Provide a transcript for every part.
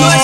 much.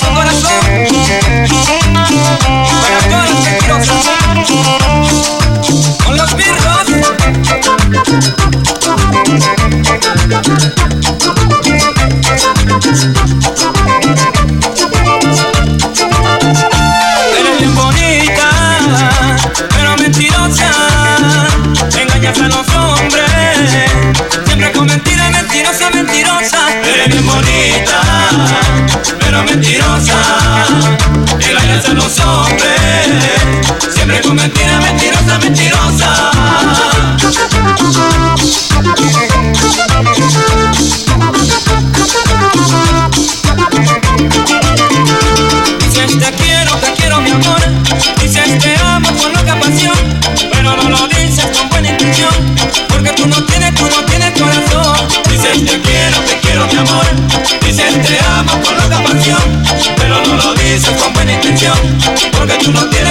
amor Dicen te amo con loca pasión Pero no lo dices con buena intención Porque tú no tienes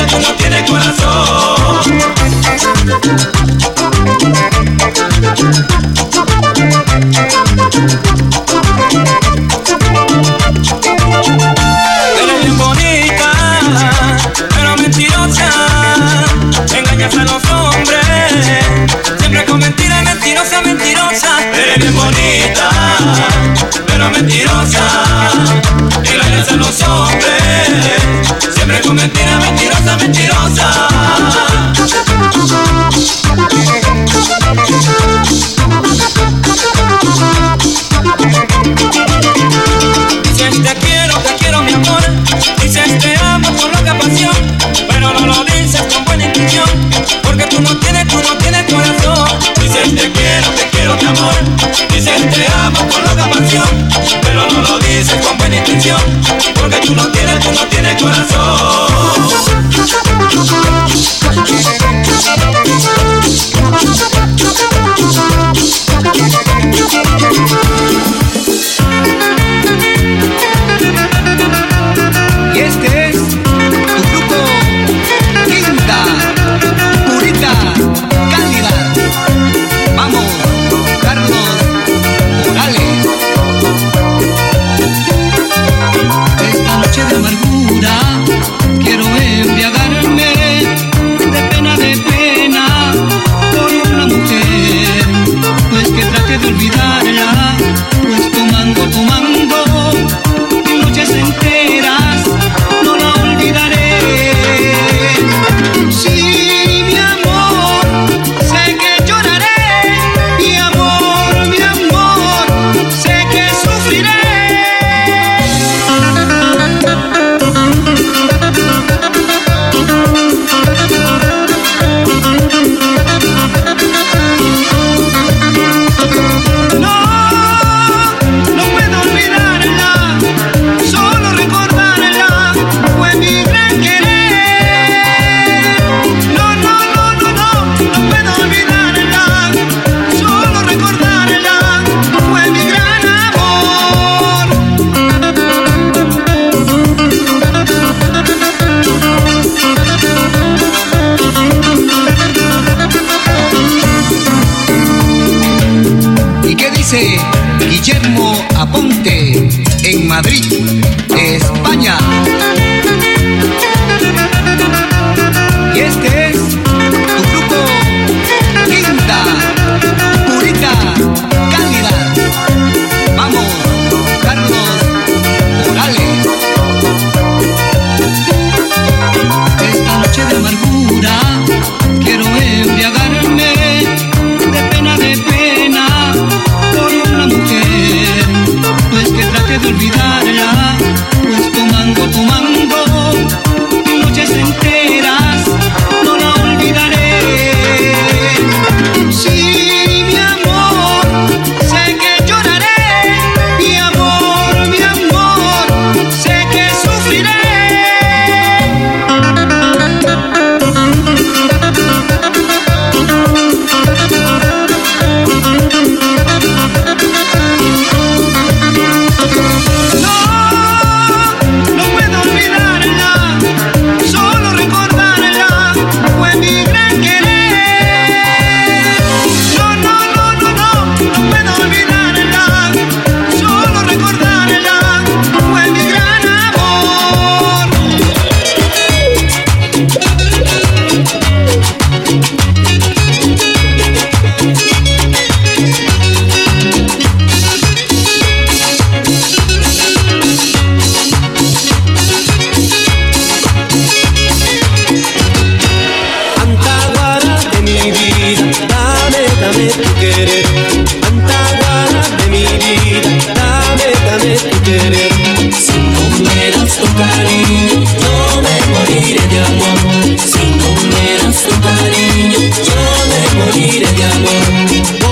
España?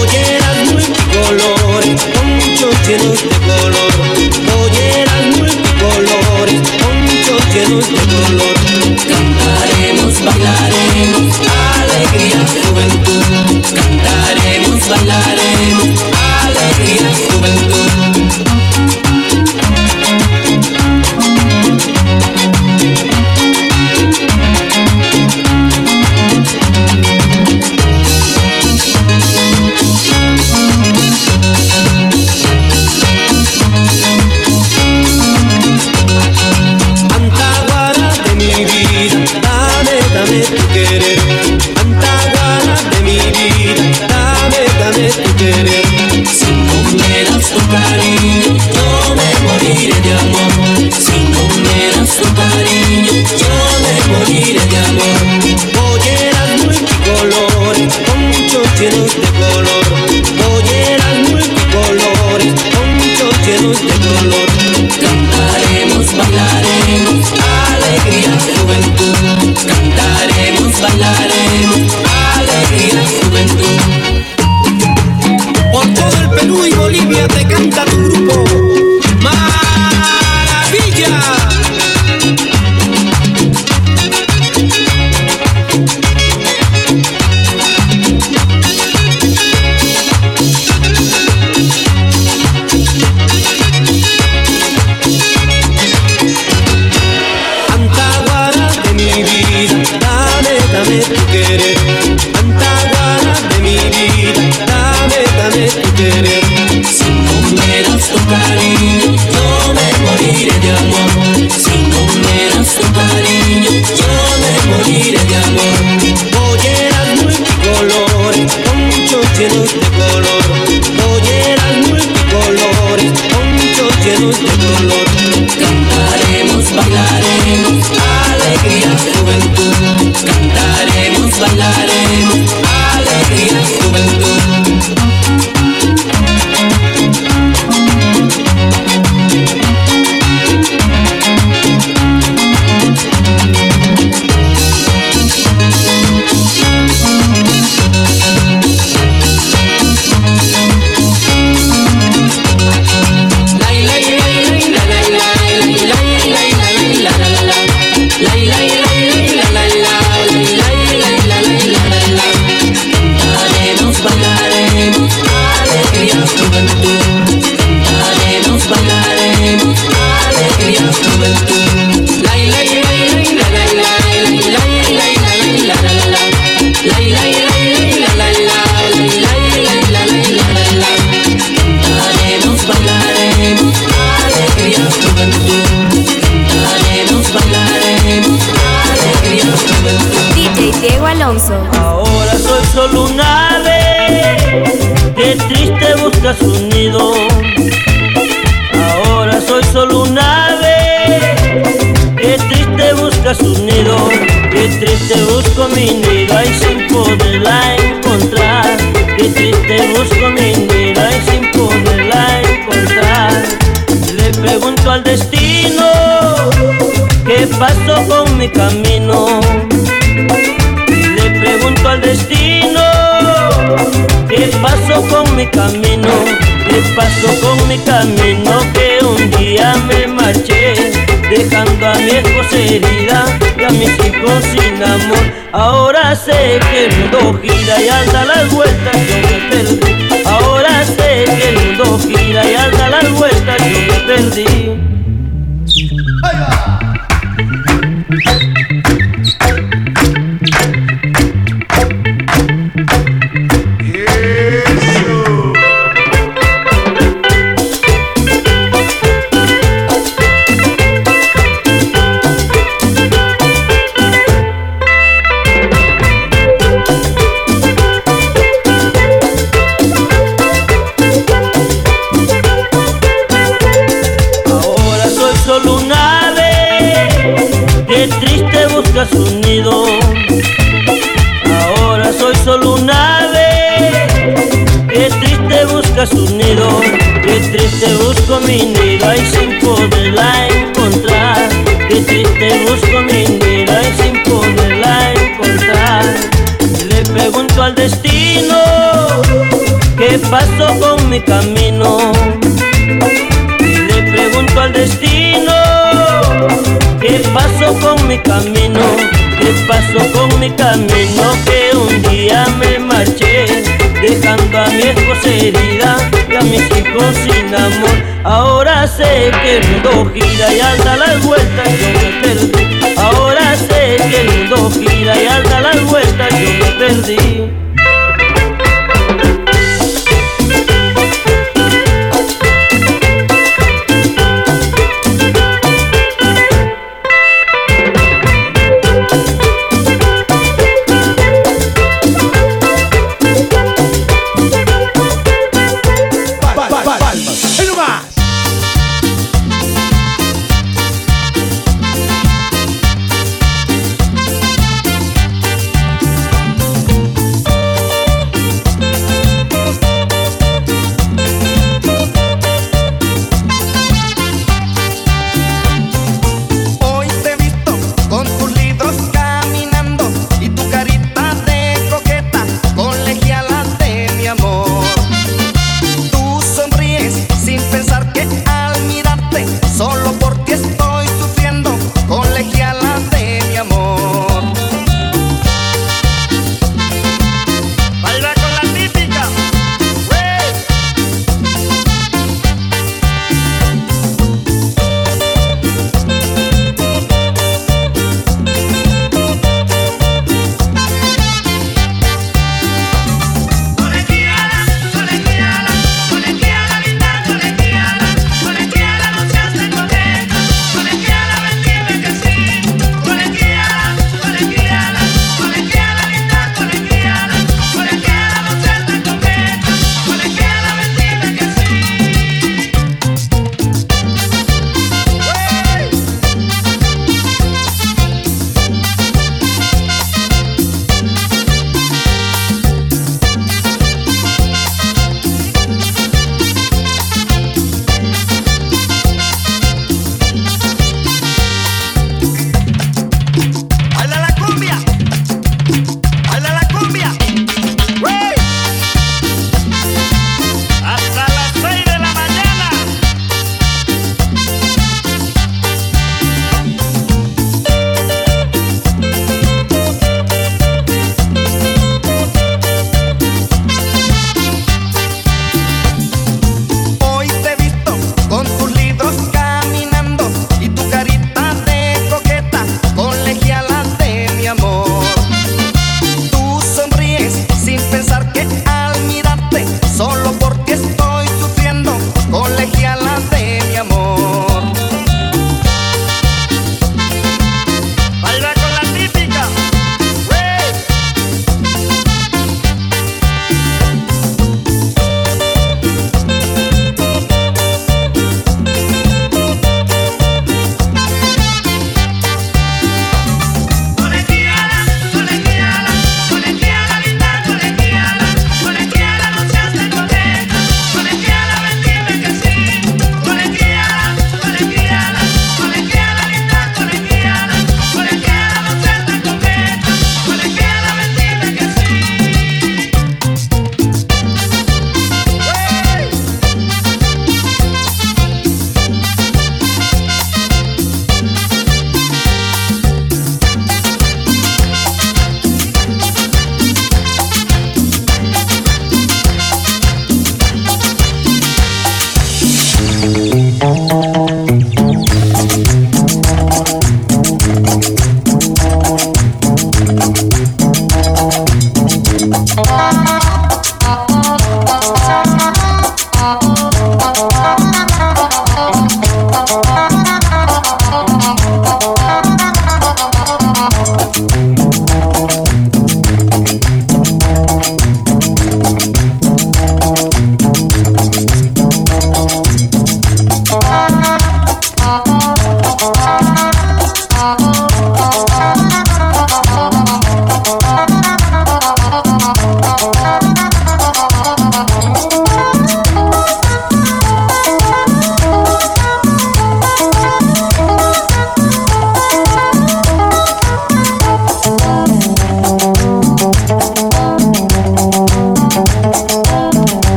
Oyeran muy colores, mucho llenos de color, oyeran muy colores, con choy tu color, cantaremos, bailaremos, alegrías se vuelve, cantaremos, bailaremos. Sleep pasó con mi camino. Le pregunto al destino ¿Qué pasó con mi camino? ¿Qué pasó con mi camino? Que un día me marché Dejando a mi esposa herida Y a mis hijos sin amor Ahora sé que el mundo gira y anda las vueltas Yo me perdí Ahora sé que el mundo gira y anda las vueltas Yo me perdí Thank you. Busca su nido. Que triste busco mi nido y sin poderla encontrar. Que triste busco mi nido y sin poderla encontrar. Le pregunto al destino qué pasó con mi camino. Le pregunto al destino ¿Qué pasó con mi camino? ¿Qué pasó con mi camino? Que un día me marché Dejando a mi esposa herida Y a mis hijos sin amor. Ahora sé que el mundo gira y anda las vueltas Yo me perdí. Ahora sé que el mundo gira y anda las vueltas Yo me perdí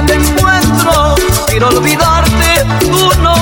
y de todos sus hermanos. Le canta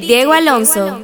Diego Alonso.